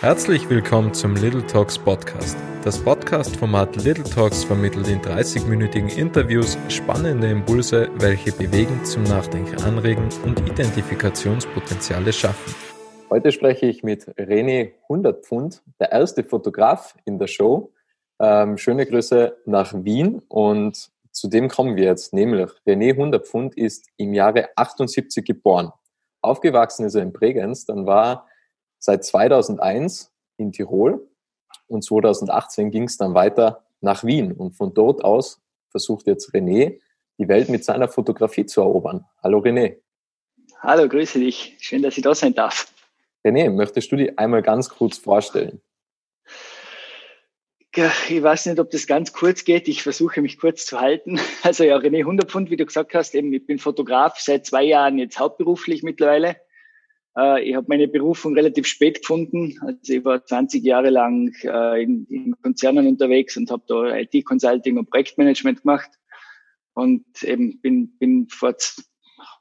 Herzlich willkommen zum Little Talks Podcast. Das Podcast-Format Little Talks vermittelt in 30-minütigen Interviews spannende Impulse, welche bewegen, zum Nachdenken anregen und Identifikationspotenziale schaffen. Heute spreche ich mit René Hundertpfund, der erste Fotograf in der Show. Ähm, schöne Grüße nach Wien und zu dem kommen wir jetzt, nämlich René Hundertpfund ist im Jahre 78 geboren. Aufgewachsen ist er in Bregenz, dann war seit 2001 in Tirol und 2018 ging es dann weiter nach Wien. Und von dort aus versucht jetzt René, die Welt mit seiner Fotografie zu erobern. Hallo René. Hallo, grüße dich. Schön, dass ich da sein darf. René, möchtest du dich einmal ganz kurz vorstellen? Ich weiß nicht, ob das ganz kurz geht. Ich versuche mich kurz zu halten. Also ja, René Hundertpfund, wie du gesagt hast, eben, ich bin Fotograf seit zwei Jahren jetzt hauptberuflich mittlerweile. Äh, ich habe meine Berufung relativ spät gefunden. Also ich war 20 Jahre lang äh, in, in Konzernen unterwegs und habe da IT-Consulting und Projektmanagement gemacht und eben bin, bin vor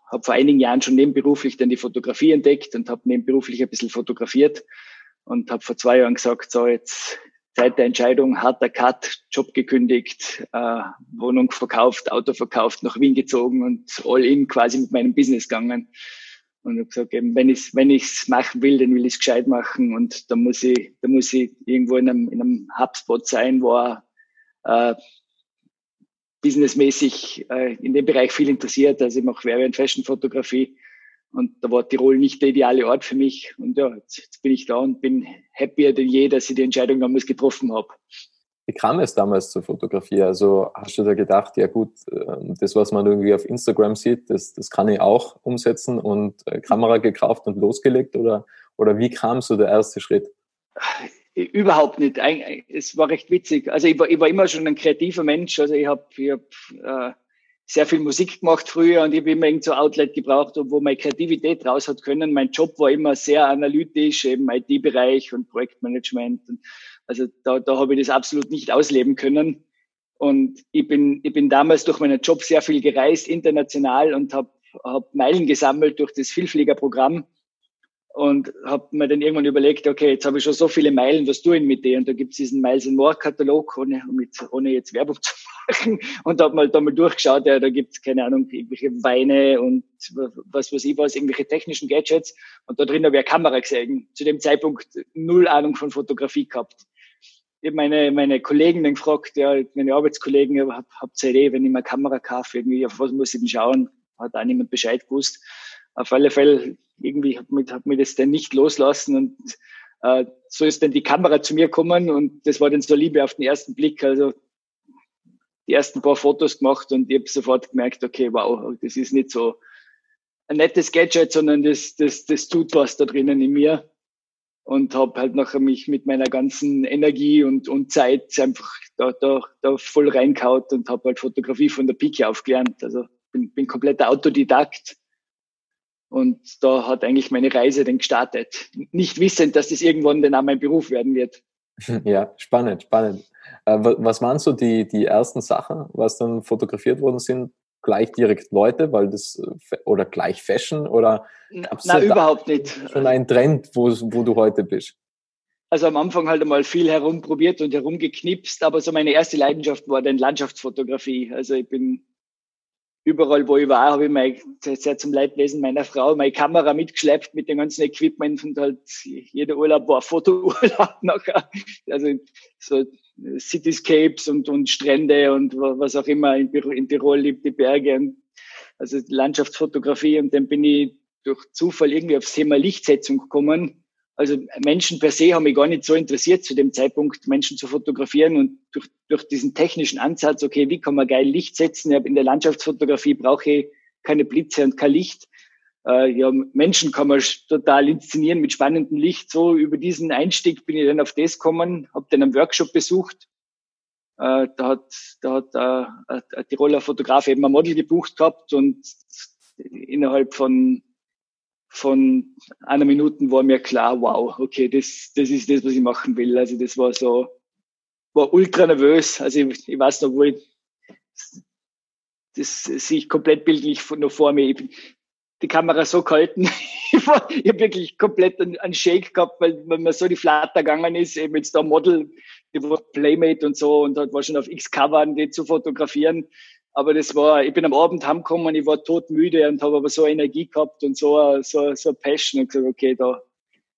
habe vor einigen Jahren schon nebenberuflich dann die Fotografie entdeckt und habe nebenberuflich ein bisschen fotografiert und habe vor zwei Jahren gesagt, so jetzt Zeit der Entscheidung, harter Cut, Job gekündigt, äh, Wohnung verkauft, Auto verkauft, nach Wien gezogen und all in quasi mit meinem Business gegangen. Und ich habe gesagt, eben, wenn ich es wenn ich's machen will, dann will ich es gescheit machen. Und da muss ich, da muss ich irgendwo in einem, in einem Hubspot sein, wo er äh, businessmäßig äh, in dem Bereich viel interessiert. Also ich mache Werbe- und Fashion-Fotografie. Und da war Tirol nicht der ideale Ort für mich. Und ja, jetzt, jetzt bin ich da und bin happier denn je, dass ich die Entscheidung damals getroffen habe. Wie kam es damals zur Fotografie? Also hast du da gedacht, ja gut, ähm, das, was man irgendwie auf Instagram sieht, das, das kann ich auch umsetzen und äh, Kamera gekauft und losgelegt? Oder, oder wie kam so der erste Schritt? Überhaupt nicht. Es war recht witzig. Also ich war, ich war immer schon ein kreativer Mensch. Also ich habe ich hab, äh, sehr viel Musik gemacht früher und ich habe immer irgend so Outlet gebraucht, wo meine Kreativität raus hat können. Mein Job war immer sehr analytisch, eben IT-Bereich und Projektmanagement. Und also da, da habe ich das absolut nicht ausleben können. Und ich bin, ich bin damals durch meinen Job sehr viel gereist, international und habe hab Meilen gesammelt durch das Vielfliegerprogramm und habe mir dann irgendwann überlegt, okay, jetzt habe ich schon so viele Meilen, was tue ich mit denen? Und da gibt es diesen Miles and More Katalog, ohne, ohne jetzt Werbung zu machen. Und habe mal da mal durchgeschaut, ja, da gibt es, keine Ahnung, irgendwelche Weine und was weiß ich was, irgendwelche technischen Gadgets. Und da drin habe ich eine Kamera gesehen. Zu dem Zeitpunkt null Ahnung von Fotografie gehabt ich habe meine, meine Kollegen dann gefragt, ja, meine Arbeitskollegen, ja, hab, habt ihr Idee, wenn ich mir Kamera kaufe, irgendwie, auf was muss ich denn schauen? Hat auch niemand Bescheid gewusst. Auf alle Fälle, irgendwie hat mich, hat mich das dann nicht loslassen und äh, so ist dann die Kamera zu mir gekommen und das war dann so Liebe auf den ersten Blick. Also die ersten paar Fotos gemacht und ich habe sofort gemerkt, okay, wow, das ist nicht so ein nettes Gadget, sondern das, das, das tut was da drinnen in mir und habe halt nachher mich mit meiner ganzen Energie und, und Zeit einfach da, da, da voll reinkaut und habe halt Fotografie von der Pike aufgelernt. Also bin, bin kompletter Autodidakt. Und da hat eigentlich meine Reise dann gestartet. Nicht wissend, dass das irgendwann dann auch mein Beruf werden wird. Ja, spannend, spannend. Äh, was waren so die, die ersten Sachen, was dann fotografiert worden sind? Gleich direkt Leute, weil das äh, oder gleich Fashion oder Na, überhaupt nicht. Schon ein Trend, wo, wo du heute bist. Also am Anfang halt einmal viel herumprobiert und herumgeknipst, aber so meine erste Leidenschaft war dann Landschaftsfotografie. Also ich bin überall, wo ich war, habe ich mein, sehr zum Leidwesen meiner Frau meine Kamera mitgeschleppt mit dem ganzen Equipment und halt jeder Urlaub war Fotourlaub nachher. Also so Cityscapes und, und Strände und was auch immer. In, in Tirol liebt die Berge und also Landschaftsfotografie und dann bin ich durch Zufall irgendwie aufs Thema Lichtsetzung gekommen. Also Menschen per se haben mich gar nicht so interessiert zu dem Zeitpunkt, Menschen zu fotografieren und durch, durch diesen technischen Ansatz, okay, wie kann man geil Licht setzen? in der Landschaftsfotografie brauche ich keine Blitze und kein Licht äh, ja, Menschen kann man total inszenieren mit spannendem Licht. So über diesen Einstieg bin ich dann auf das gekommen, habe dann einen Workshop besucht. Äh, da hat, da hat äh, ein Tiroler Fotograf eben ein Model gebucht gehabt und innerhalb von von einer Minute war mir klar, wow, okay, das, das ist das, was ich machen will. Also das war so, war ultra nervös. Also ich, ich weiß noch, wo ich, das sehe ich komplett bildlich noch vor mir. Ich, die Kamera so gehalten. Ich habe wirklich komplett einen, Shake gehabt, weil, weil mir so die Flatter gegangen ist, eben jetzt da Model, die war Playmate und so und dort war schon auf X-Cover, die zu fotografieren. Aber das war, ich bin am Abend heimgekommen, ich war todmüde und habe aber so Energie gehabt und so, so, so Passion und gesagt, okay, da,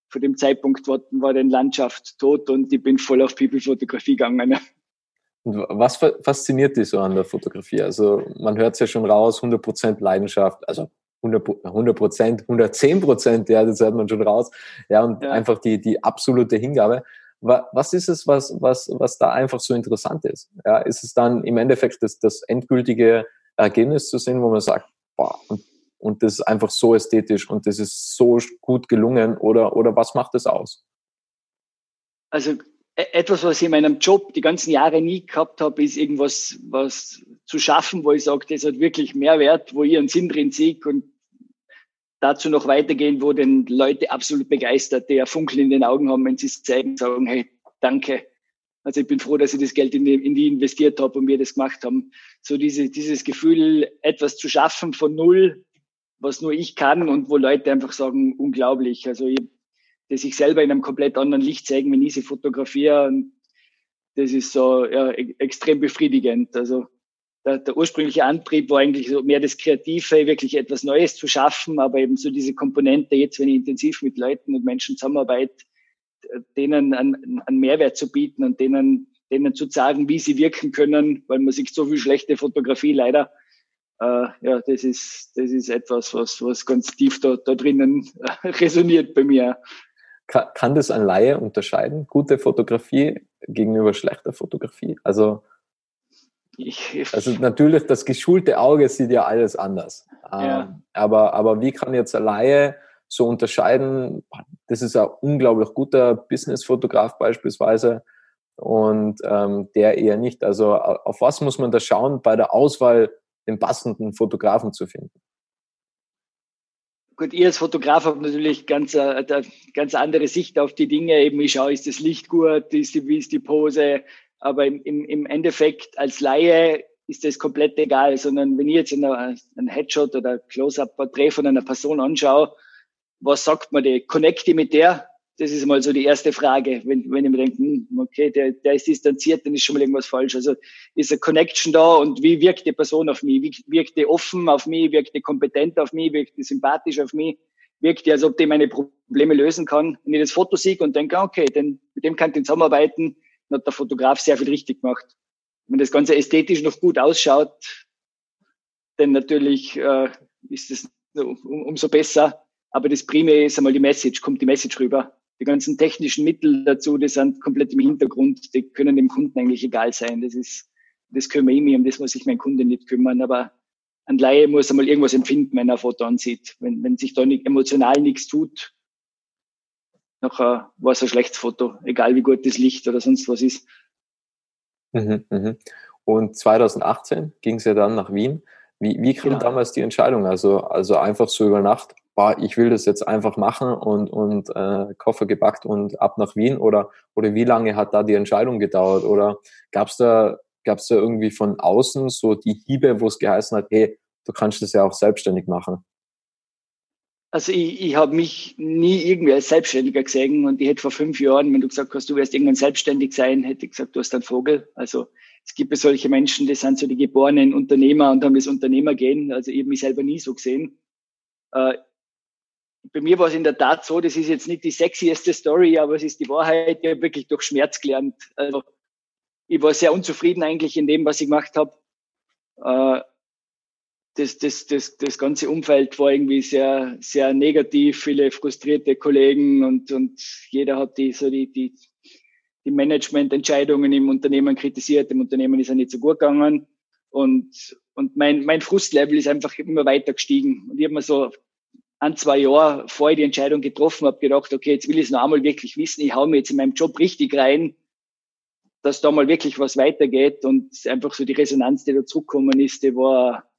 von dem Zeitpunkt war, war die Landschaft tot und ich bin voll auf People-Fotografie gegangen. Und was fasziniert dich so an der Fotografie? Also man hört es ja schon raus, 100% Leidenschaft, also 100 Prozent, 110 Prozent, ja, das hört man schon raus. Ja, und ja. einfach die, die absolute Hingabe. Was ist es, was, was, was da einfach so interessant ist? Ja, ist es dann im Endeffekt das, das endgültige Ergebnis zu sehen, wo man sagt, boah, und, und das ist einfach so ästhetisch und das ist so gut gelungen oder, oder was macht das aus? Also etwas, was ich in meinem Job die ganzen Jahre nie gehabt habe, ist irgendwas was zu schaffen, wo ich sage, das hat wirklich Mehrwert, wo ich einen Sinn drin sehe und dazu noch weitergehen, wo den Leute absolut begeistert, die ja Funkeln in den Augen haben, wenn sie es zeigen, sagen, hey, danke. Also ich bin froh, dass ich das Geld in die, in die investiert habe und wir das gemacht haben. So diese, dieses Gefühl, etwas zu schaffen von null, was nur ich kann und wo Leute einfach sagen, unglaublich. Also ich, dass ich selber in einem komplett anderen Licht zeigen, wenn ich sie fotografiere. Und das ist so ja, e-, extrem befriedigend. Also der, der ursprüngliche Antrieb war eigentlich so mehr das Kreative, wirklich etwas Neues zu schaffen, aber eben so diese Komponente, jetzt wenn ich intensiv mit Leuten und Menschen zusammenarbeite, denen einen, einen Mehrwert zu bieten und denen, denen zu sagen, wie sie wirken können, weil man sieht so viel schlechte Fotografie leider. Äh, ja, das ist, das ist etwas, was, was ganz tief da, da drinnen resoniert bei mir. Kann, kann das ein Laie unterscheiden? Gute Fotografie gegenüber schlechter Fotografie? Also, also natürlich, das geschulte Auge sieht ja alles anders. Ja. Ähm, aber, aber wie kann jetzt ein Laie so unterscheiden, das ist ein unglaublich guter Business-Fotograf beispielsweise und ähm, der eher nicht. Also auf was muss man da schauen bei der Auswahl, den passenden Fotografen zu finden? Gut, ihr als Fotograf habt natürlich ganz, äh, ganz andere Sicht auf die Dinge. Eben, ich schaue, ist das Licht gut, ist die, wie ist die Pose, aber im, im, im Endeffekt als Laie ist das komplett egal, sondern wenn ich jetzt einen Headshot oder Close-Up-Porträt von einer Person anschaue, was sagt man die? Connecte mit der? Das ist mal so die erste Frage. Wenn, wenn ich mir denke, hm, okay, der, der ist distanziert, dann ist schon mal irgendwas falsch. Also ist eine Connection da und wie wirkt die Person auf mich? Wie, wirkt die offen auf mich? Wirkt die kompetent auf mich? Wirkt die sympathisch auf mich? Wirkt die, als ob die meine Probleme lösen kann? Wenn ich das Foto sehe und denke, okay, denn mit dem kann ich zusammenarbeiten, hat der Fotograf sehr viel richtig gemacht. Wenn das Ganze ästhetisch noch gut ausschaut, dann natürlich äh, ist es um, umso besser. Aber das Primär ist einmal die Message, kommt die Message rüber. Die ganzen technischen Mittel dazu, die sind komplett im Hintergrund, die können dem Kunden eigentlich egal sein. Das ist, das kümmere ich mich, um das muss sich mein Kunde nicht kümmern. Aber ein Laie muss einmal irgendwas empfinden, wenn er ein Foto ansieht. Wenn, wenn sich da nicht, emotional nichts tut, nachher war es ein schlechtes Foto, egal wie gut das Licht oder sonst was ist. Mhm, mhm. Und 2018 ging es ja dann nach Wien. Wie, wie kam genau. damals die Entscheidung? Also, also einfach so über Nacht, boah, ich will das jetzt einfach machen und, und äh, Koffer gepackt und ab nach Wien? Oder, oder wie lange hat da die Entscheidung gedauert? Oder gab es da, gab's da irgendwie von außen so die Hiebe, wo es geheißen hat, hey, du kannst das ja auch selbstständig machen? Also ich, ich habe mich nie irgendwie als Selbstständiger gesehen und ich hätte vor fünf Jahren, wenn du gesagt hast, du wirst irgendwann selbstständig sein, hätte ich gesagt, du hast einen Vogel. Also es gibt ja solche Menschen, die sind so die geborenen Unternehmer und haben das Unternehmergehen. Also ich habe mich selber nie so gesehen. Bei mir war es in der Tat so, das ist jetzt nicht die sexieste Story, aber es ist die Wahrheit. Ich habe wirklich durch Schmerz gelernt. Also ich war sehr unzufrieden eigentlich in dem, was ich gemacht habe. Äh, das, das, das, das ganze Umfeld war irgendwie sehr, sehr negativ, viele frustrierte Kollegen und, und jeder hat die, so die, die, die Managemententscheidungen im Unternehmen kritisiert. Dem Unternehmen ist ja nicht so gut gegangen. Und, und mein, mein Frustlevel ist einfach immer weiter gestiegen. Und ich habe mir so ein, zwei Jahre vor ich die Entscheidung getroffen habe, gedacht, okay, jetzt will ich es noch einmal wirklich wissen. Ich hau mir jetzt in meinem Job richtig rein, dass da mal wirklich was weitergeht. Und einfach so die Resonanz, die da zurückgekommen ist, die war,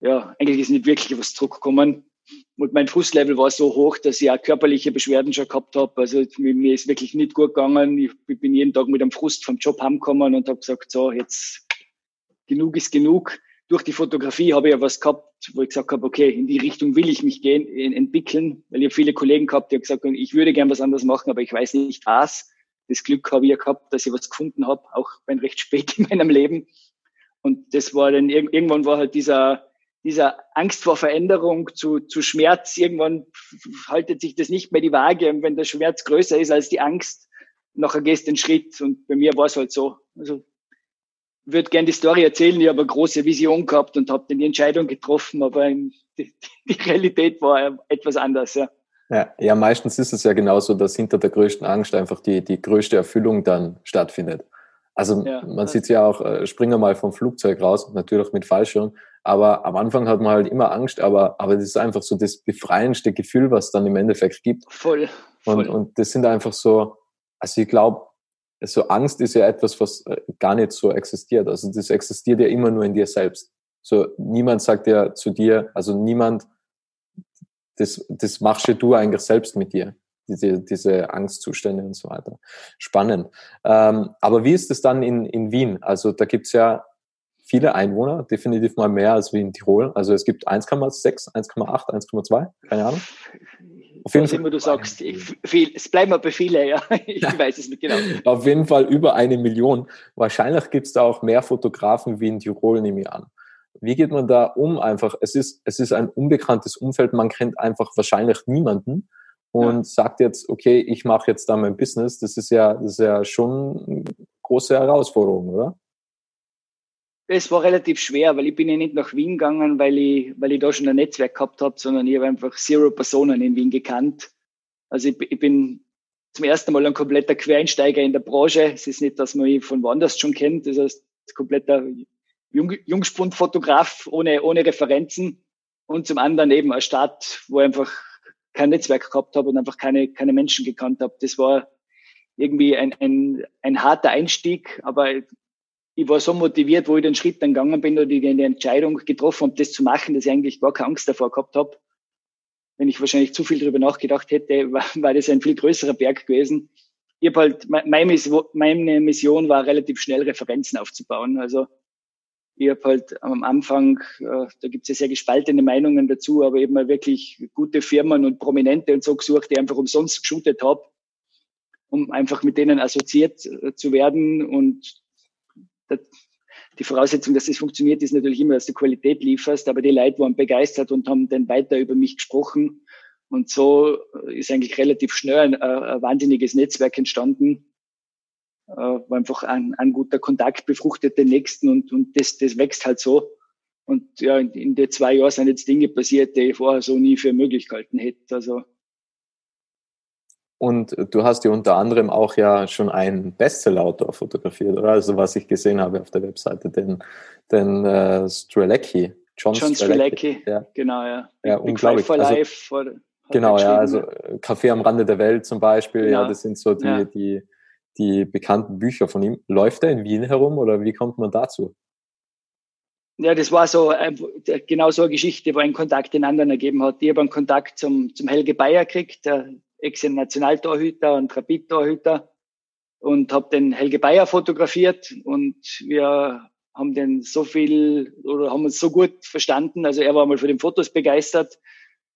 ja, eigentlich ist nicht wirklich was zurückgekommen. Und mein Frustlevel war so hoch, dass ich auch körperliche Beschwerden schon gehabt habe. Also mir ist wirklich nicht gut gegangen. Ich bin jeden Tag mit einem Frust vom Job heimgekommen und habe gesagt, so, jetzt genug ist genug. Durch die Fotografie habe ich ja was gehabt, wo ich gesagt habe, okay, in die Richtung will ich mich gehen, entwickeln, weil ich habe viele Kollegen gehabt, die haben gesagt, ich würde gern was anderes machen, aber ich weiß nicht was. Das Glück habe ich ja gehabt, dass ich was gefunden habe, auch wenn recht spät in meinem Leben. Und das war dann, irgendwann war halt dieser, dieser Angst vor Veränderung zu, zu Schmerz. Irgendwann haltet sich das nicht mehr die Waage. Und wenn der Schmerz größer ist als die Angst, nachher gehst du den Schritt. Und bei mir war es halt so. Also, würde gerne die Story erzählen. Ich habe eine große Vision gehabt und habe dann die Entscheidung getroffen, aber die, die Realität war etwas anders, ja. Ja, ja, meistens ist es ja genauso, dass hinter der größten Angst einfach die, die größte Erfüllung dann stattfindet. Also ja, man sieht ja auch, äh, springen wir mal vom Flugzeug raus, natürlich mit Fallschirm, aber am Anfang hat man halt immer Angst, aber, aber das ist einfach so das befreiendste Gefühl, was dann im Endeffekt gibt. Voll. voll. Und, und das sind einfach so, also ich glaube, so Angst ist ja etwas, was äh, gar nicht so existiert. Also das existiert ja immer nur in dir selbst. So niemand sagt ja zu dir, also niemand, das, das machst du eigentlich selbst mit dir diese, diese Angstzustände und so weiter. Spannend. Ähm, aber wie ist es dann in, in Wien? Also da gibt's ja viele Einwohner, definitiv mal mehr als wie in Tirol. Also es gibt 1,6, 1,8, 1,2, keine Ahnung. Auf jeden Fall immer du sagst, viel, es bleiben aber viele, ja. Ich ja. weiß es nicht genau. Auf jeden Fall über eine Million. Wahrscheinlich gibt's da auch mehr Fotografen wie in Tirol, nehme ich an. Wie geht man da um einfach? Es ist, es ist ein unbekanntes Umfeld, man kennt einfach wahrscheinlich niemanden und ja. sagt jetzt, okay, ich mache jetzt da mein Business, das ist ja, das ist ja schon eine große Herausforderung, oder? Es war relativ schwer, weil ich bin ja nicht nach Wien gegangen, weil ich, weil ich da schon ein Netzwerk gehabt habe, sondern ich habe einfach zero Personen in Wien gekannt. Also ich, ich bin zum ersten Mal ein kompletter Quereinsteiger in der Branche. Es ist nicht, dass man mich von woanders schon kennt. Das heißt, kompletter Jung, Jungspundfotograf ohne, ohne Referenzen. Und zum anderen eben eine Stadt, wo einfach kein Netzwerk gehabt habe und einfach keine, keine Menschen gekannt habe. Das war irgendwie ein, ein, ein harter Einstieg, aber ich war so motiviert, wo ich den Schritt dann gegangen bin oder die, Entscheidung getroffen habe, das zu machen, dass ich eigentlich gar keine Angst davor gehabt habe. Wenn ich wahrscheinlich zu viel darüber nachgedacht hätte, war, war das ein viel größerer Berg gewesen. Ich habe halt, meine Mission war relativ schnell Referenzen aufzubauen. Also ich habe halt am Anfang, äh, da gibt es ja sehr gespaltene Meinungen dazu, aber eben mal wirklich gute Firmen und Prominente und so gesucht, die einfach umsonst geshootet habe, um einfach mit denen assoziiert äh, zu werden. Und die Voraussetzung, dass das funktioniert, ist natürlich immer, dass du Qualität lieferst, aber die Leute waren begeistert und haben dann weiter über mich gesprochen. Und so ist eigentlich relativ schnell ein, äh, ein wahnsinniges Netzwerk entstanden äh, war einfach ein, ein guter Kontakt befruchtet den nächsten und, und das, das wächst halt so. Und ja, in, in den zwei Jahren sind jetzt Dinge passiert, die ich vorher so nie für möglich gehalten hätte. Also und du hast ja unter anderem auch ja schon einen Bestseller-Autor fotografiert, oder? Also was ich gesehen habe auf der Webseite, den, den äh, Strelecki. John, John Strelecki, ja. genau, ja. Ja, Big unglaublich. for also, Life. For, genau, ja, also Café am Rande der Welt zum Beispiel, genau. ja, das sind so die, ja. die die bekannten Bücher von ihm. Läuft er in Wien herum oder wie kommt man dazu? Ja, das war so äh, genau so eine Geschichte, wo ein Kontakt den anderen ergeben hat. Ich habe einen Kontakt zum, zum Helge Bayer gekriegt, der Ex-Nationaltorhüter und Rapid-Torhüter und habe den Helge Bayer fotografiert und wir haben den so viel oder haben uns so gut verstanden. Also er war mal für den Fotos begeistert.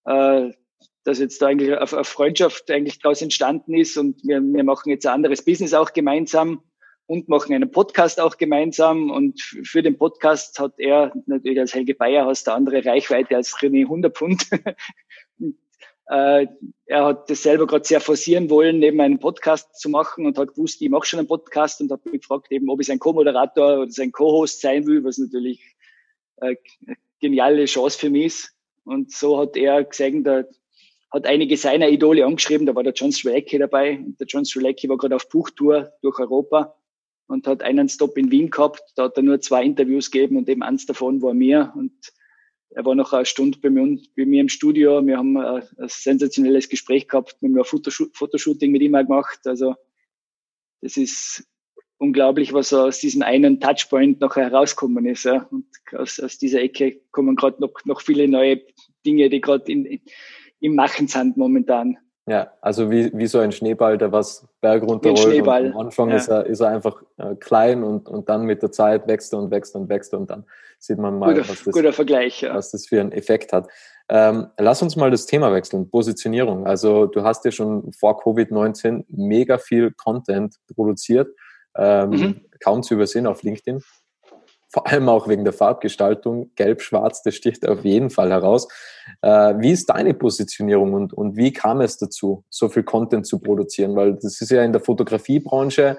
Äh, dass jetzt da eigentlich eine Freundschaft eigentlich daraus entstanden ist und wir, wir machen jetzt ein anderes Business auch gemeinsam und machen einen Podcast auch gemeinsam und für den Podcast hat er natürlich als Helge Bayer aus der andere Reichweite als René 100 Pfund. äh, er hat das selber gerade sehr forcieren wollen, neben einen Podcast zu machen und hat gewusst, ich mache schon einen Podcast und hat mich gefragt, eben, ob ich sein Co-Moderator oder sein Co-Host sein will, was natürlich eine geniale Chance für mich ist. Und so hat er gesehen, der, hat einige seiner Idole angeschrieben, da war der John Strzelecki dabei. Und der John Strzelecki war gerade auf Buchtour durch Europa und hat einen Stop in Wien gehabt. Da hat er nur zwei Interviews gegeben und eben eins davon war mir. Und er war noch eine Stunde bei mir, bei mir im Studio. Wir haben ein, ein sensationelles Gespräch gehabt. Wir haben ein Fotoshooting mit ihm gemacht. Also das ist unglaublich, was aus diesem einen Touchpoint nachher herausgekommen ist. Ja. Und aus, aus dieser Ecke kommen gerade noch, noch viele neue Dinge, die gerade in, im Machen sind momentan. Ja, also wie, wie so ein Schneeball, der was Berg runterrollt. Schneeball. am Anfang ja. ist, er, ist er einfach äh, klein und, und dann mit der Zeit wächst er und wächst und wächst und dann sieht man mal, guter, was, das, ja. was das für einen Effekt hat. Ähm, lass uns mal das Thema wechseln, Positionierung. Also du hast ja schon vor Covid-19 mega viel Content produziert, ähm, Mhm. kaum zu übersehen auf LinkedIn. Vor allem auch wegen der Farbgestaltung. Gelb-Schwarz, das sticht auf jeden Fall heraus. Äh, wie ist deine Positionierung und, und wie kam es dazu, so viel Content zu produzieren? Weil das ist ja in der Fotografiebranche,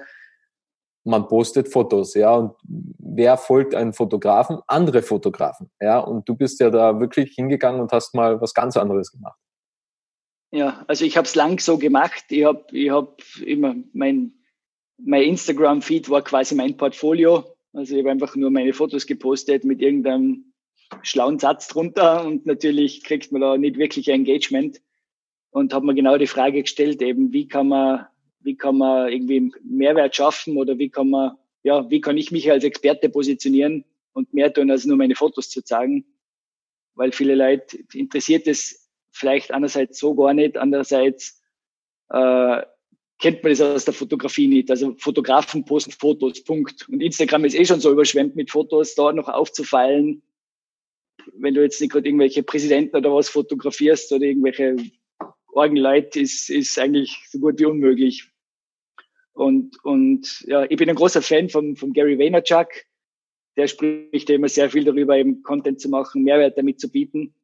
man postet Fotos, ja, und wer folgt einem Fotografen? Andere Fotografen, ja, und du bist ja da wirklich hingegangen und hast mal was ganz anderes gemacht. Ja, also ich habe es lang so gemacht. Ich habe ich hab immer mein, mein Instagram-Feed war quasi mein Portfolio. Also ich habe einfach nur meine Fotos gepostet mit irgendeinem schlauen Satz drunter und natürlich kriegt man da nicht wirklich Engagement und habe mir genau die Frage gestellt, eben wie kann man, wie kann man irgendwie Mehrwert schaffen oder wie kann man, ja, wie kann ich mich als Experte positionieren und mehr tun, als nur meine Fotos zu zeigen, weil viele Leute interessiert es vielleicht einerseits so gar nicht, andererseits äh, kennt man das aus der Fotografie nicht. Also Fotografen posten Fotos, Punkt. Und Instagram ist eh schon so überschwemmt mit Fotos, da noch aufzufallen, wenn du jetzt nicht gerade irgendwelche Präsidenten oder was fotografierst oder irgendwelche Orgenleute, ist, ist eigentlich so gut wie unmöglich. Und, und ja, ich bin ein großer Fan von, von Gary Vaynerchuk. Der spricht immer sehr viel darüber, eben Content zu machen, Mehrwert damit zu bieten.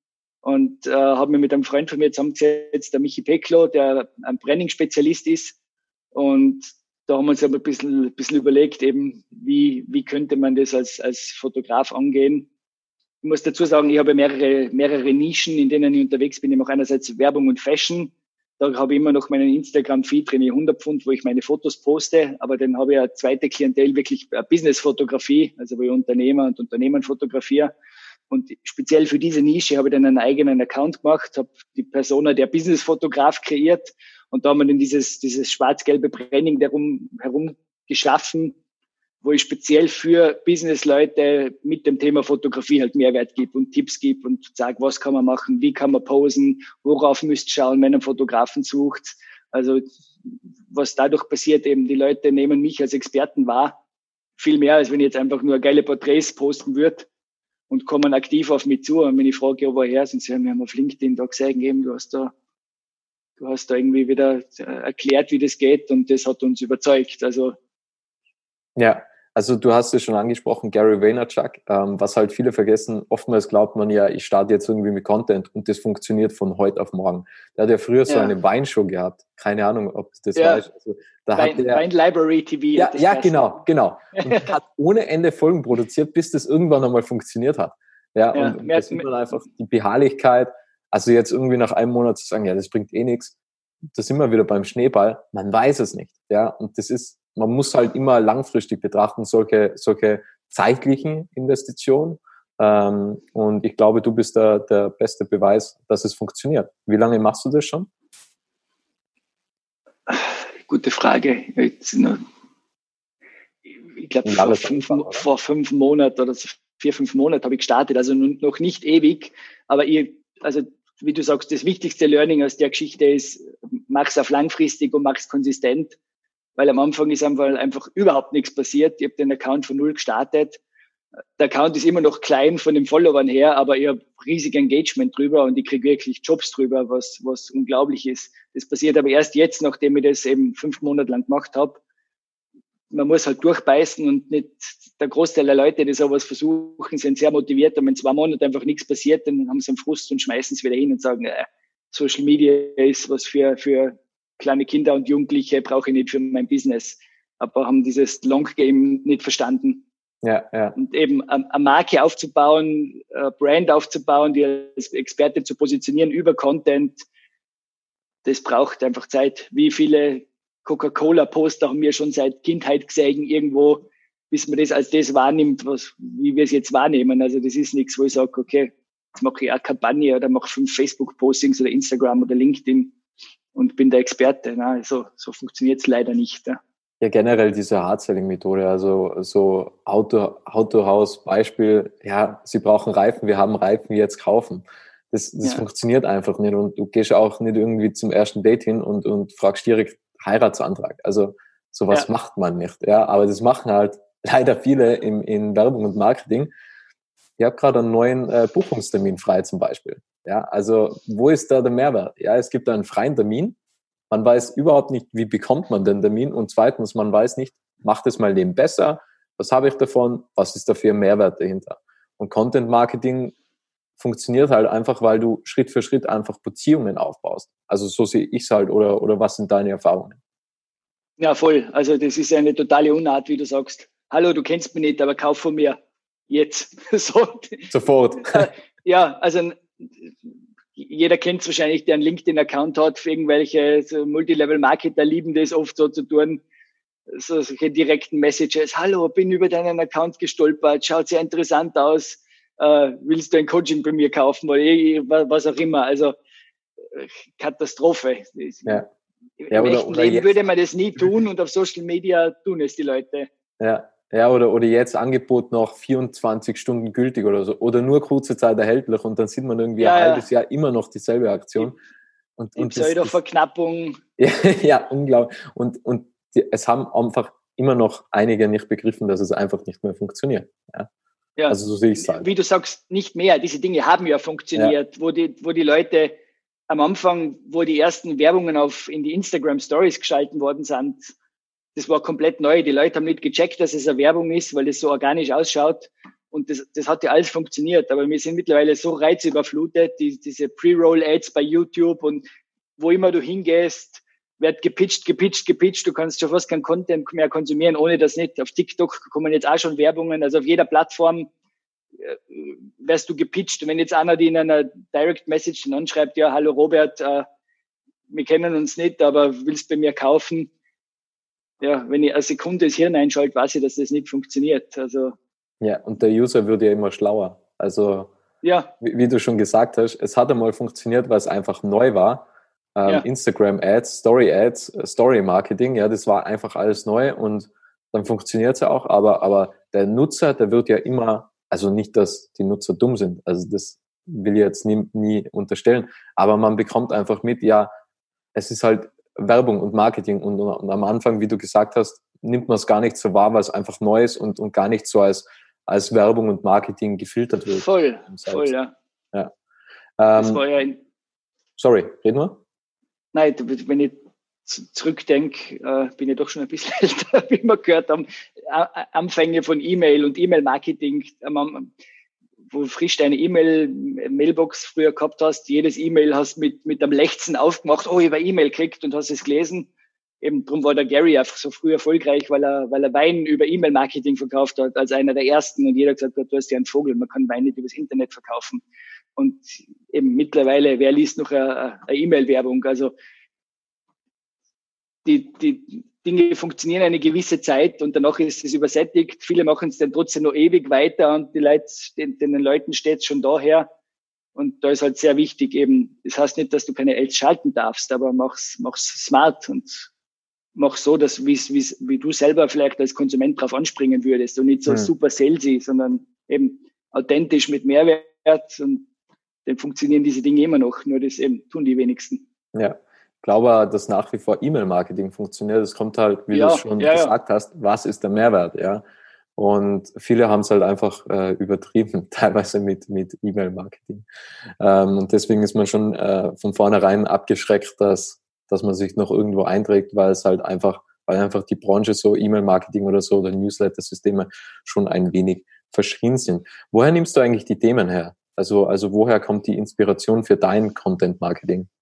Und äh, habe mir mit einem Freund von mir zusammengesetzt, der Michi Peklo, der ein Branding-Spezialist ist. Und da haben wir uns aber ein bisschen, ein bisschen überlegt, eben, wie, wie könnte man das als, als Fotograf angehen. Ich muss dazu sagen, ich habe mehrere, mehrere Nischen, in denen ich unterwegs bin. Ich mache einerseits Werbung und Fashion. Da habe ich immer noch meinen Instagram-Feed drin, 100 Pfund, wo ich meine Fotos poste. Aber dann habe ich eine zweite Klientel, wirklich Business-Fotografie, also wo ich Unternehmer und Unternehmen fotografiere. Und speziell für diese Nische habe ich dann einen eigenen Account gemacht, habe die Persona der Business-Fotograf kreiert und da haben wir dann dieses, dieses schwarz-gelbe Branding darum herum geschaffen, wo ich speziell für Business-Leute mit dem Thema Fotografie halt Mehrwert gebe und Tipps gebe und sage, was kann man machen, wie kann man posen, worauf müsst schauen, wenn ein Fotografen sucht. Also was dadurch passiert, eben die Leute nehmen mich als Experten wahr, viel mehr, als wenn ich jetzt einfach nur geile Porträts posten würde und kommen aktiv auf mich zu. Und wenn ich frage, woher sind sie, haben auf LinkedIn da gesehen, eben, du hast da, du hast da irgendwie wieder erklärt, wie das geht und das hat uns überzeugt. Also ja, also du hast es schon angesprochen, Gary Vaynerchuk. Ähm, was halt viele vergessen, oftmals glaubt man ja, ich starte jetzt irgendwie mit Content und das funktioniert von heute auf morgen. Der hat ja früher so Ja. eine Weinshow gehabt. Keine Ahnung, ob du das Ja. weißt. Also, da Wein, hat der, Wein Library TV. ja, das ja, genau, genau. Und hat ohne Ende Folgen produziert, bis das irgendwann einmal funktioniert hat. Ja, Ja, und, und mehr- da sieht man einfach die Beharrlichkeit. Also jetzt irgendwie nach einem Monat zu sagen, ja, das bringt eh nichts. Da sind wir wieder beim Schneeball. Man weiß es nicht. Ja, und das ist, man muss halt immer langfristig betrachten, solche, solche zeitlichen Investitionen. Ähm, und ich glaube, du bist der, der beste Beweis, dass es funktioniert. Wie lange machst du das schon? Gute Frage. Jetzt ich glaube, vor, fünf, vor fünf Monaten oder so vier, fünf Monaten habe ich gestartet. Also noch nicht ewig, aber ihr, also wie du sagst, das wichtigste Learning aus der Geschichte ist, mach's auf langfristig und mach's konsistent, weil am Anfang ist einfach, einfach überhaupt nichts passiert. Ich habe den Account von null gestartet. Der Account ist immer noch klein von den Followern her, aber ich habe riesig Engagement drüber und ich kriege wirklich Jobs drüber, was, was unglaublich ist. Das passiert aber erst jetzt, nachdem ich das eben fünf Monate lang gemacht habe. Man muss halt durchbeißen und nicht der Großteil der Leute, die sowas versuchen, sind sehr motiviert. Und wenn zwei Monate einfach nichts passiert, dann haben sie einen Frust und schmeißen es wieder hin und sagen, äh, Social Media ist was für, für kleine Kinder und Jugendliche, brauche ich nicht für mein Business. Aber haben dieses Long Game nicht verstanden. Ja, ja. Und eben eine Marke aufzubauen, eine Brand aufzubauen, die als Experte zu positionieren über Content, das braucht einfach Zeit. Wie viele Coca-Cola-Poster haben wir schon seit Kindheit gesehen, irgendwo, bis man das als das wahrnimmt, was, wie wir es jetzt wahrnehmen. Also das ist nichts, wo ich sage, okay, jetzt mache ich eine Kampagne oder mache fünf Facebook-Postings oder Instagram oder LinkedIn und bin der Experte. Na, so, so funktioniert es leider nicht. Ja. Ja, generell diese Hard-Selling-Methode, also so Auto, Autohaus, Beispiel, ja, Sie brauchen Reifen, wir haben Reifen, jetzt kaufen. Das, das ja. funktioniert einfach nicht und du gehst auch nicht irgendwie zum ersten Date hin und, und fragst direkt Heiratsantrag. Also sowas ja. macht man nicht. Ja, aber das machen halt leider viele im, in Werbung und Marketing. Ich habe gerade einen neuen äh, Buchungstermin frei zum Beispiel. Ja, also wo ist da der Mehrwert? Ja, es gibt einen freien Termin. Man weiß überhaupt nicht, wie bekommt man den Termin und zweitens, man weiß nicht, macht es mein Leben besser? Was habe ich davon? Was ist dafür Mehrwert dahinter? Und Content Marketing funktioniert halt einfach, weil du Schritt für Schritt einfach Beziehungen aufbaust. Also so sehe ich es halt oder, oder was sind deine Erfahrungen? Ja, voll. Also das ist eine totale Unart, wie du sagst. Hallo, du kennst mich nicht, aber kauf von mir. Jetzt. so. Sofort. ja, also jeder kennt es wahrscheinlich, der einen LinkedIn-Account hat, für irgendwelche so Multilevel-Marketer lieben das oft so zu tun, so solche direkten Messages. Hallo, bin über deinen Account gestolpert, schaut sehr interessant aus, äh, willst du ein Coaching bei mir kaufen oder was auch immer. Also äh, Katastrophe. Ja. Im ja, oder, echten oder Leben würde man das nie tun und auf Social Media tun es die Leute. Ja, ja, oder, oder jetzt Angebot noch 24 Stunden gültig oder so. Oder nur kurze Zeit erhältlich und dann sieht man irgendwie ja, ein halbes Jahr immer noch dieselbe Aktion. Und, und Pseudo-Verknappung. Ja, ja, unglaublich. Und, und die, es haben einfach immer noch einige nicht begriffen, dass es einfach nicht mehr funktioniert. Ja. ja. Also so sehe ich es halt. Wie du sagst, nicht mehr. Diese Dinge haben ja funktioniert, ja. Wo, die, wo die Leute am Anfang, wo die ersten Werbungen auf, in die Instagram Stories geschalten worden sind, das war komplett neu. Die Leute haben nicht gecheckt, dass es eine Werbung ist, weil es so organisch ausschaut. Und das, das hat ja alles funktioniert. Aber wir sind mittlerweile so reizüberflutet, die, diese Pre-Roll-Ads bei YouTube und wo immer du hingehst, wird gepitcht, gepitcht, gepitcht. Du kannst schon fast kein Content mehr konsumieren, ohne das nicht. Auf TikTok kommen jetzt auch schon Werbungen. Also auf jeder Plattform äh, wirst du gepitcht. Und wenn jetzt einer die in einer Direct Message anschreibt, ja, hallo Robert, äh, wir kennen uns nicht, aber willst bei mir kaufen? Ja, wenn ich eine Sekunde das Hirn einschalte, weiß ich, dass das nicht funktioniert. Also. Ja, und der User wird ja immer schlauer. Also, ja. wie, wie du schon gesagt hast, es hat einmal funktioniert, weil es einfach neu war ähm, ja. Instagram Ads, Story Ads, äh, Story Marketing, ja, das war einfach alles neu und dann funktioniert es ja auch, aber, aber der Nutzer, der wird ja immer, also nicht, dass die Nutzer dumm sind, also das will ich jetzt nie, nie unterstellen, aber man bekommt einfach mit, ja, es ist halt Werbung und Marketing und, und am Anfang, wie du gesagt hast, nimmt man es gar nicht so wahr, weil es einfach neu ist und, und gar nicht so als, als Werbung und Marketing gefiltert wird. Voll, voll, ja. ja. Ähm, ja sorry, reden wir? nein, wenn ich zurückdenke, äh, bin ich doch schon ein bisschen älter, wie wir gehört haben, Anfänge von E-Mail und E-Mail-Marketing, wo frisch deine E-Mail-Mailbox früher gehabt hast, jedes E-Mail hast mit, mit einem Lechzen aufgemacht, oh, ich habe E-Mail gekriegt und hast es gelesen. Eben drum war der Gary einfach so früh erfolgreich, weil er, weil er Wein über E-Mail-Marketing verkauft hat, als einer der ersten und jeder gesagt hat, du hast ja einen Vogel, man kann Wein nicht übers Internet verkaufen. Und eben mittlerweile, wer liest noch eine E-Mail-Werbung? Also die, die Dinge funktionieren eine gewisse Zeit und danach ist es übersättigt. Viele machen es dann trotzdem noch ewig weiter und die Leute, den, den Leuten steht es schon daher. Und da ist halt sehr wichtig eben, das heißt nicht, dass du keine Ads schalten darfst, aber mach's, mach's smart und mach so, dass wie's, wie's, wie du selber vielleicht als Konsument drauf anspringen würdest und nicht so ja. super salesy, sondern eben authentisch mit Mehrwert und dann funktionieren diese Dinge immer noch, nur das eben tun die wenigsten. Ja, glaube, dass nach wie vor E-Mail-Marketing funktioniert. Es kommt halt, wie ja, du es schon ja, gesagt ja. hast, was ist der Mehrwert, ja? Und viele haben es halt einfach äh, übertrieben, teilweise mit, mit E-Mail-Marketing. Ähm, und deswegen ist man schon äh, von vornherein abgeschreckt, dass, dass man sich noch irgendwo einträgt, weil es halt einfach, weil einfach die Branche so E-Mail-Marketing oder so oder Newsletter-Systeme schon ein wenig verschrien sind. Woher nimmst du eigentlich die Themen her? Also, also woher kommt die Inspiration für dein Content Marketing? Ja,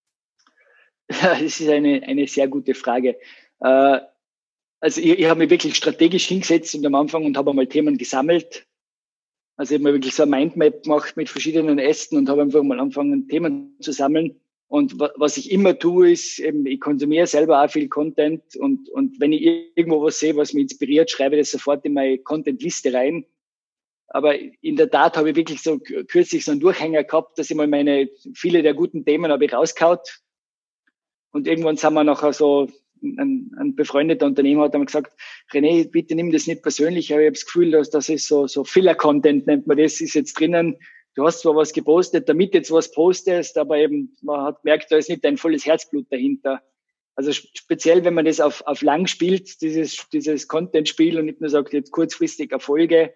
das ist eine, eine sehr gute Frage. Äh, also ich, ich habe mich wirklich strategisch hingesetzt und am Anfang und habe einmal Themen gesammelt. Also ich habe mir wirklich so ein Mindmap gemacht mit verschiedenen Ästen und habe einfach mal angefangen, Themen zu sammeln. Und was ich immer tue, ist eben, ich konsumiere selber auch viel Content und, und wenn ich irgendwo was sehe, was mich inspiriert, schreibe ich das sofort in meine Content-Liste rein aber in der Tat habe ich wirklich so kürzlich so einen Durchhänger gehabt, dass ich mal meine, viele der guten Themen habe ich rauskaut. Und irgendwann sind wir nachher so, ein, ein befreundeter Unternehmer hat einmal gesagt, René, bitte nimm das nicht persönlich, aber ich habe das Gefühl, dass das ist so, so Filler-Content nennt man das, ist jetzt drinnen. du hast zwar was gepostet, damit jetzt was postest, aber eben, man hat gemerkt, da ist nicht dein volles Herzblut dahinter. Also speziell, wenn man das auf, auf lang spielt, dieses, dieses Content-Spiel und nicht nur sagt, jetzt kurzfristig Erfolge,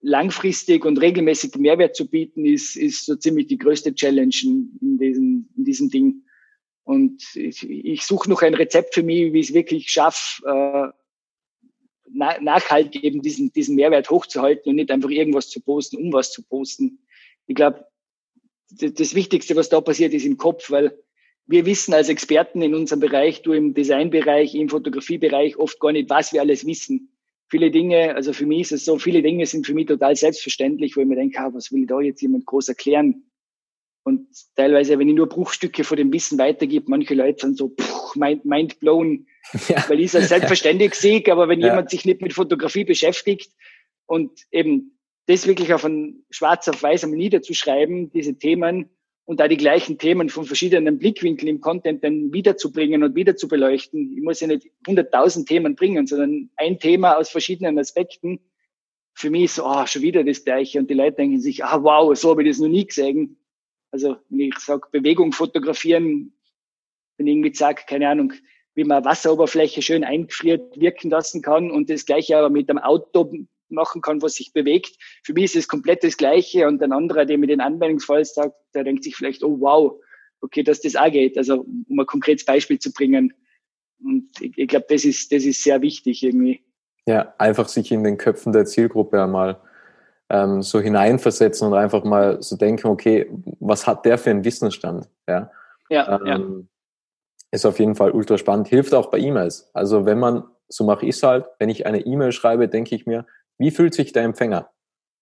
langfristig und regelmäßig Mehrwert zu bieten, ist, ist so ziemlich die größte Challenge in diesem, in diesem Ding. Und ich, ich suche noch ein Rezept für mich, wie ich es wirklich schaffe, äh, nachhaltig eben diesen, diesen Mehrwert hochzuhalten und nicht einfach irgendwas zu posten, um was zu posten. Ich glaube, das Wichtigste, was da passiert, ist im Kopf, weil wir wissen als Experten in unserem Bereich, du im Designbereich, im Fotografiebereich, oft gar nicht, was wir alles wissen. Viele Dinge, also für mich ist es so, viele Dinge sind für mich total selbstverständlich, wo ich mir denke, ah, was will da jetzt jemand groß erklären? Und teilweise, wenn ich nur Bruchstücke von dem Wissen weitergebe, manche Leute sind so pff, mind, mind blown, ja. weil ich es selbstverständlich sehe, aber wenn ja. jemand sich nicht mit Fotografie beschäftigt und eben das wirklich auf ein schwarz auf weiß einmal niederzuschreiben, diese Themen, und da die gleichen Themen von verschiedenen Blickwinkeln im Content dann wiederzubringen und wieder zu beleuchten. Ich muss ja nicht 100.000 Themen bringen, sondern ein Thema aus verschiedenen Aspekten. Für mich ist so, oh, schon wieder das Gleiche. Und die Leute denken sich, ah, wow, so habe ich das noch nie gesehen. Also, wenn ich sage, Bewegung fotografieren, wenn ich irgendwie sage, keine Ahnung, wie man Wasseroberfläche schön eingefriert wirken lassen kann und das Gleiche aber mit einem Auto machen kann, was sich bewegt. Für mich ist es komplett das Gleiche und ein anderer, der mir den Anwendungsfall sagt, der denkt sich vielleicht, oh wow, okay, dass das auch geht. Also um ein konkretes Beispiel zu bringen. Und ich, ich glaube, das ist, das ist sehr wichtig irgendwie. Ja, einfach sich in den Köpfen der Zielgruppe einmal ähm, so hineinversetzen und einfach mal so denken, okay, was hat der für einen Wissensstand? Ja, ja, ähm, ja. Ist auf jeden Fall ultra spannend. Hilft auch bei E-Mails. Also wenn man, so mache ich es halt, wenn ich eine E-Mail schreibe, denke ich mir, wie fühlt sich der Empfänger?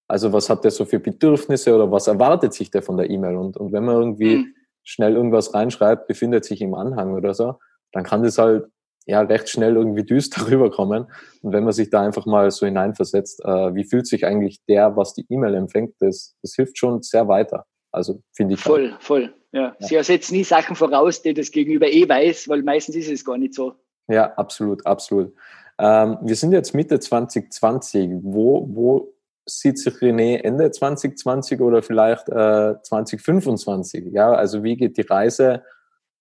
Also was hat der so für Bedürfnisse oder was erwartet sich der von der E-Mail? Und, und wenn man irgendwie mhm. schnell irgendwas reinschreibt, befindet sich im Anhang oder so, dann kann das halt ja recht schnell irgendwie düster rüberkommen. Und wenn man sich da einfach mal so hineinversetzt, äh, wie fühlt sich eigentlich der, was die E-Mail empfängt, das, das hilft schon sehr weiter. Also finde ich. Voll, halt. voll. Ja. ja. Sie ersetzt nie Sachen voraus, die das Gegenüber eh weiß, weil meistens ist es gar nicht so. Ja, absolut, absolut. Ähm, wir sind jetzt Mitte 2020. Wo, wo sieht sich René Ende 2020 oder vielleicht äh, 2025? Ja, also wie geht die Reise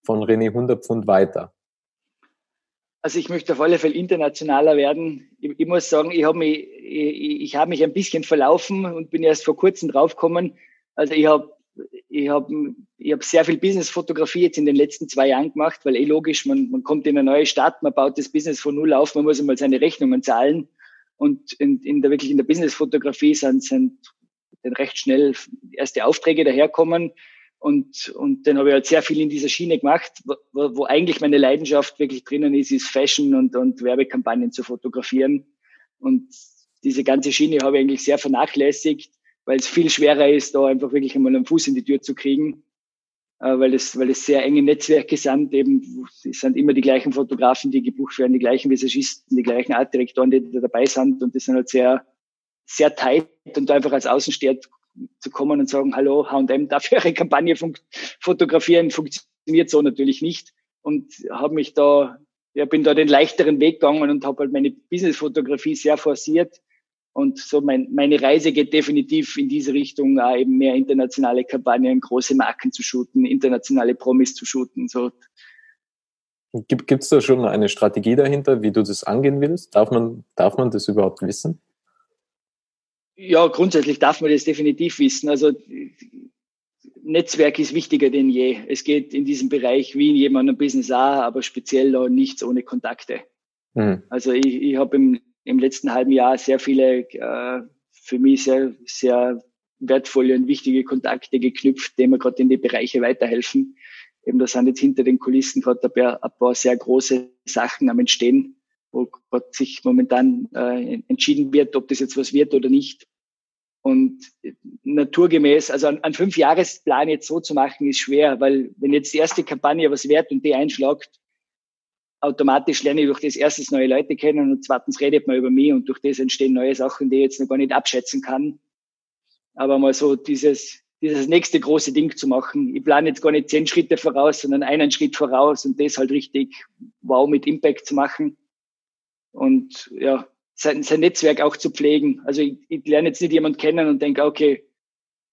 von René 100 Pfund weiter? Also ich möchte auf alle Fälle internationaler werden. Ich, ich muss sagen, ich habe mich, ich, ich habe mich ein bisschen verlaufen und bin erst vor kurzem draufgekommen. Also ich habe ich habe ich hab sehr viel Business-Fotografie jetzt in den letzten zwei Jahren gemacht, weil eh logisch, man, man kommt in eine neue Stadt, man baut das Business von null auf, man muss einmal seine Rechnungen zahlen. Und in, in der wirklich in der Business-Fotografie sind, sind dann recht schnell erste Aufträge daherkommen. Und, und dann habe ich halt sehr viel in dieser Schiene gemacht, wo, wo eigentlich meine Leidenschaft wirklich drinnen ist, ist Fashion und, und Werbekampagnen zu fotografieren. Und diese ganze Schiene habe ich eigentlich sehr vernachlässigt weil es viel schwerer ist, da einfach wirklich einmal einen Fuß in die Tür zu kriegen, äh, weil es, weil es sehr enge Netzwerke sind. Eben, es sind immer die gleichen Fotografen, die gebucht werden, die gleichen Visagisten, die gleichen Artdirektoren, die da dabei sind und das sind halt sehr, sehr tight und einfach als Außensteher zu kommen und sagen, hallo, H&M darf ihre Kampagne fotografieren, funktioniert so natürlich nicht und habe mich da, ja, bin da den leichteren Weg gegangen und habe halt meine Business-Fotografie sehr forciert und so mein, meine Reise geht definitiv in diese Richtung, auch eben mehr internationale Kampagnen, große Marken zu shooten, internationale Promis zu shooten. So. Gibt es da schon eine Strategie dahinter, wie du das angehen willst? Darf man, darf man das überhaupt wissen? Ja, grundsätzlich darf man das definitiv wissen. Also Netzwerk ist wichtiger denn je. Es geht in diesem Bereich wie in jedem Business auch, aber speziell da nichts ohne Kontakte. Mhm. Also ich, ich habe im im letzten halben Jahr sehr viele äh, für mich sehr, sehr wertvolle und wichtige Kontakte geknüpft, die mir gerade in die Bereiche weiterhelfen. Eben da sind jetzt hinter den Kulissen gerade ein paar sehr große Sachen am Entstehen, wo gerade sich momentan äh, entschieden wird, ob das jetzt was wird oder nicht. Und naturgemäß, also einen Fünfjahresplan jetzt so zu machen, ist schwer, weil wenn jetzt die erste Kampagne was wert und die einschlagt, automatisch lerne ich durch das erstens neue Leute kennen und zweitens redet man über mich und durch das entstehen neue Sachen, die ich jetzt noch gar nicht abschätzen kann. Aber mal so dieses, dieses nächste große Ding zu machen. Ich plane jetzt gar nicht zehn Schritte voraus, sondern einen Schritt voraus und das halt richtig wow mit Impact zu machen. Und ja, sein, sein Netzwerk auch zu pflegen. Also ich, ich lerne jetzt nicht jemand kennen und denke, okay,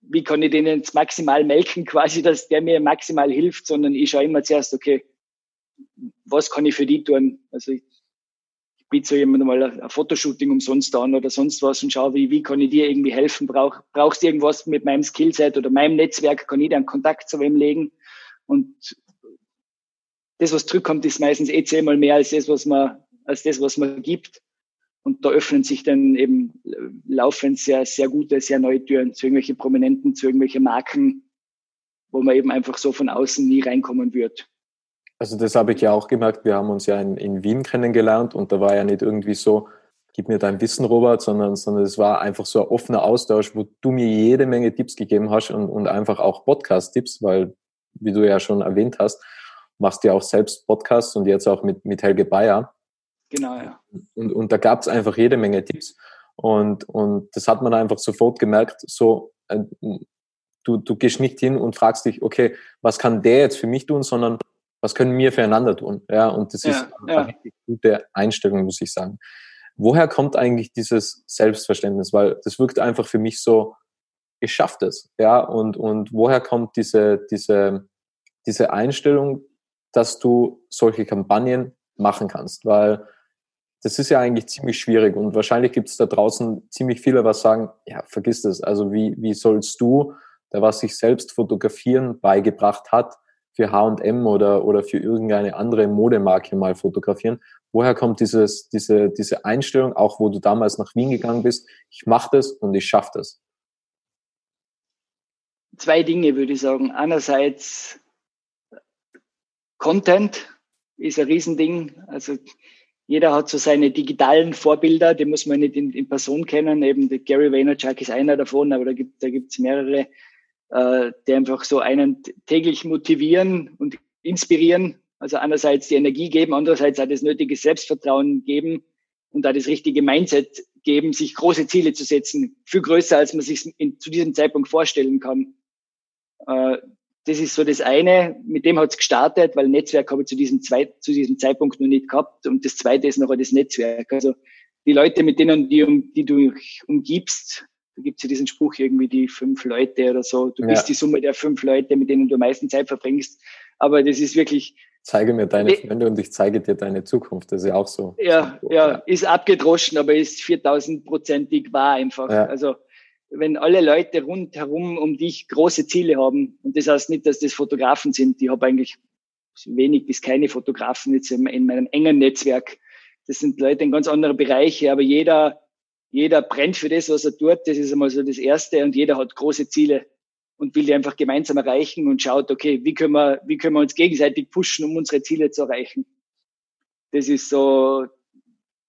wie kann ich den jetzt maximal melken, quasi, dass der mir maximal hilft, sondern ich schaue immer zuerst, okay, was kann ich für die tun? Also ich, ich biete so jemand mal ein Fotoshooting umsonst an oder sonst was und schaue, wie, wie kann ich dir irgendwie helfen? Brauch, brauchst du irgendwas mit meinem Skillset oder meinem Netzwerk? Kann ich dir einen Kontakt zu wem legen? Und das, was zurückkommt, ist meistens eh zehnmal mehr als das, was man, als das, was man gibt. Und da öffnen sich dann eben laufend sehr, sehr gute, sehr neue Türen zu irgendwelchen Prominenten, zu irgendwelchen Marken, wo man eben einfach so von außen nie reinkommen wird. Also das habe ich ja auch gemerkt. Wir haben uns ja in, in Wien kennengelernt und da war ja nicht irgendwie so, gib mir dein Wissen, Robert, sondern, sondern es war einfach so ein offener Austausch, wo du mir jede Menge Tipps gegeben hast und, und einfach auch Podcast-Tipps, weil, wie du ja schon erwähnt hast, machst du ja auch selbst Podcasts und jetzt auch mit, mit Helge Bayer. Genau, ja. Und, und da gab es einfach jede Menge Tipps. Und, und das hat man einfach sofort gemerkt, so, äh, du, du gehst nicht hin und fragst dich, okay, was kann der jetzt für mich tun, sondern was können wir füreinander tun? Ja, und das ja, ist eine ja. richtig gute Einstellung, muss ich sagen. Woher kommt eigentlich dieses Selbstverständnis? Weil das wirkt einfach für mich so, ich schaff das. Ja, und, und woher kommt diese, diese, diese Einstellung, dass du solche Kampagnen machen kannst? Weil das ist ja eigentlich ziemlich schwierig und wahrscheinlich gibt es da draußen ziemlich viele, was sagen, ja, vergiss das. Also wie, wie sollst du, der was sich selbst fotografieren beigebracht hat, für H&M oder, oder für irgendeine andere Modemarke mal fotografieren. Woher kommt dieses, diese, diese Einstellung, auch wo du damals nach Wien gegangen bist, ich mache das und ich schaffe das? Zwei Dinge würde ich sagen. Einerseits Content ist ein Riesending. Also jeder hat so seine digitalen Vorbilder, die muss man nicht in, in Person kennen. Eben der Gary Vaynerchuk ist einer davon, aber da gibt da gibt's mehrere äh, die einfach so einen täglich motivieren und inspirieren. Also einerseits die Energie geben, andererseits auch das nötige Selbstvertrauen geben und da das richtige Mindset geben, sich große Ziele zu setzen, viel größer, als man sich in, zu diesem Zeitpunkt vorstellen kann. Äh, das ist so das eine, mit dem hat es gestartet, weil Netzwerk habe ich zu diesem, Zweit, zu diesem Zeitpunkt noch nicht gehabt. Und das zweite ist noch das Netzwerk. Also die Leute, mit denen die, um, die du umgibst, da gibt es ja diesen Spruch irgendwie, die fünf Leute oder so. Du ja. bist die Summe der fünf Leute, mit denen du am meisten Zeit verbringst. Aber das ist wirklich. Zeige mir deine Freunde und ich zeige dir deine Zukunft. Das ist ja auch so. Ja, so, ja, ist abgedroschen, aber ist 4000-prozentig wahr einfach. Ja. Also, wenn alle Leute rundherum um dich große Ziele haben, und das heißt nicht, dass das Fotografen sind, die habe eigentlich wenig bis keine Fotografen jetzt in meinem engen Netzwerk. Das sind Leute in ganz anderen Bereiche, aber jeder jeder brennt für das, was er tut. Das ist einmal so das Erste. Und jeder hat große Ziele und will die einfach gemeinsam erreichen und schaut, okay, wie können wir, wie können wir uns gegenseitig pushen, um unsere Ziele zu erreichen. Das ist so,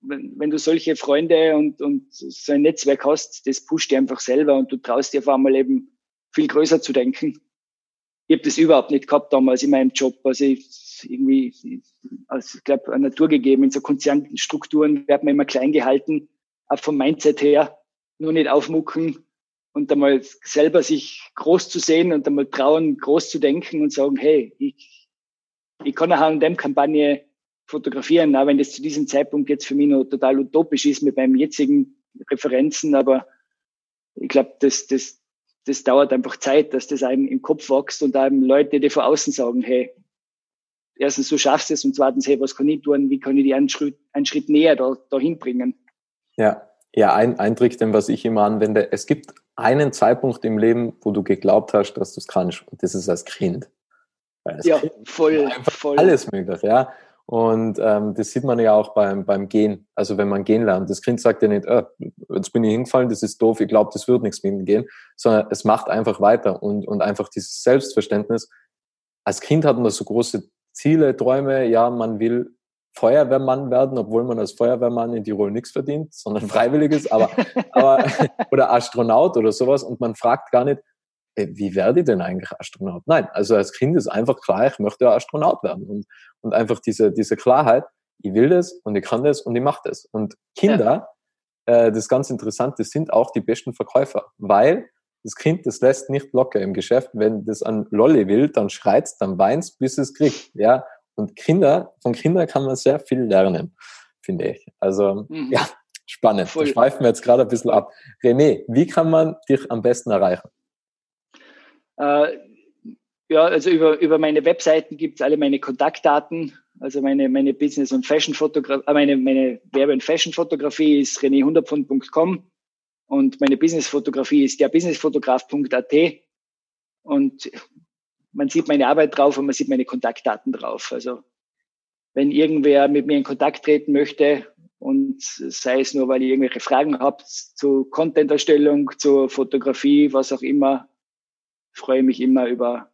wenn, wenn du solche Freunde und, und so ein Netzwerk hast, das pusht dir einfach selber und du traust dir auf einmal eben viel größer zu denken. Ich habe das überhaupt nicht gehabt damals in meinem Job. Also ich irgendwie, also ich glaube, Natur gegeben. In so Konzernstrukturen wird man immer klein gehalten auch vom Mindset her, nur nicht aufmucken und einmal selber sich groß zu sehen und einmal trauen, groß zu denken und sagen, hey, ich, ich kann eine H&M-Kampagne fotografieren, auch wenn das zu diesem Zeitpunkt jetzt für mich noch total utopisch ist mit meinen jetzigen Referenzen, aber ich glaube, das, das, das dauert einfach Zeit, dass das einem im Kopf wächst und einem Leute, die von außen sagen, hey, erstens, du schaffst es und zweitens, hey, was kann ich tun, wie kann ich die einen Schritt, einen Schritt näher da, dahin bringen? Ja, ja, ein, ein Trick, den was ich immer anwende, es gibt einen Zeitpunkt im Leben, wo du geglaubt hast, dass du es kannst, und das ist als Kind. Als ja, kind voll, voll. Alles möglich, ja. Und ähm, das sieht man ja auch beim, beim Gehen. Also wenn man gehen lernt, das Kind sagt ja nicht, oh, jetzt bin ich hingefallen, das ist doof, ich glaube, das wird nichts mit dem Gehen, sondern es macht einfach weiter und, und einfach dieses Selbstverständnis. Als Kind hat man so große Ziele, Träume, ja, man will Feuerwehrmann werden, obwohl man als Feuerwehrmann in Tirol nichts verdient, sondern freiwillig ist, aber, aber oder Astronaut oder sowas. Und man fragt gar nicht, wie werde ich denn eigentlich Astronaut? Nein, also als Kind ist einfach klar, ich möchte Astronaut werden und, und einfach diese, diese Klarheit, ich will das und ich kann das und ich mache das. Und Kinder, ja. äh, das ist ganz interessant, das sind auch die besten Verkäufer, weil das Kind, das lässt nicht locker im Geschäft. Wenn das an Lolli will, dann schreit's, dann weint's, bis es kriegt. Ja, und Kinder, von Kindern kann man sehr viel lernen, finde ich. Also mhm. ja, spannend. Voll. Da schweifen wir jetzt gerade ein bisschen ab. René, wie kann man dich am besten erreichen? Äh, ja, also über, über meine Webseiten gibt es alle meine Kontaktdaten. Also meine, meine Business- und Fashion-Fotografie, äh, meine, meine Werbe- und Fashion-Fotografie ist rené100pfund.com und meine Business-Fotografie ist derbusinessfotograf.at und man sieht meine Arbeit drauf und man sieht meine Kontaktdaten drauf. Also wenn irgendwer mit mir in Kontakt treten möchte und sei es nur, weil ihr irgendwelche Fragen habt zu Content-Erstellung, zur Fotografie, was auch immer, freue mich immer über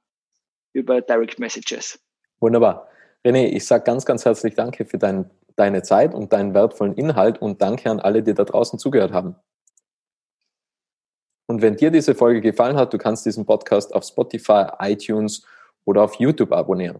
über Direct Messages. Wunderbar. René, ich sage ganz, ganz herzlich Danke für dein, deine Zeit und deinen wertvollen Inhalt und danke an alle, die da draußen zugehört haben. Und wenn dir diese Folge gefallen hat, du kannst diesen Podcast auf Spotify, iTunes oder auf YouTube abonnieren.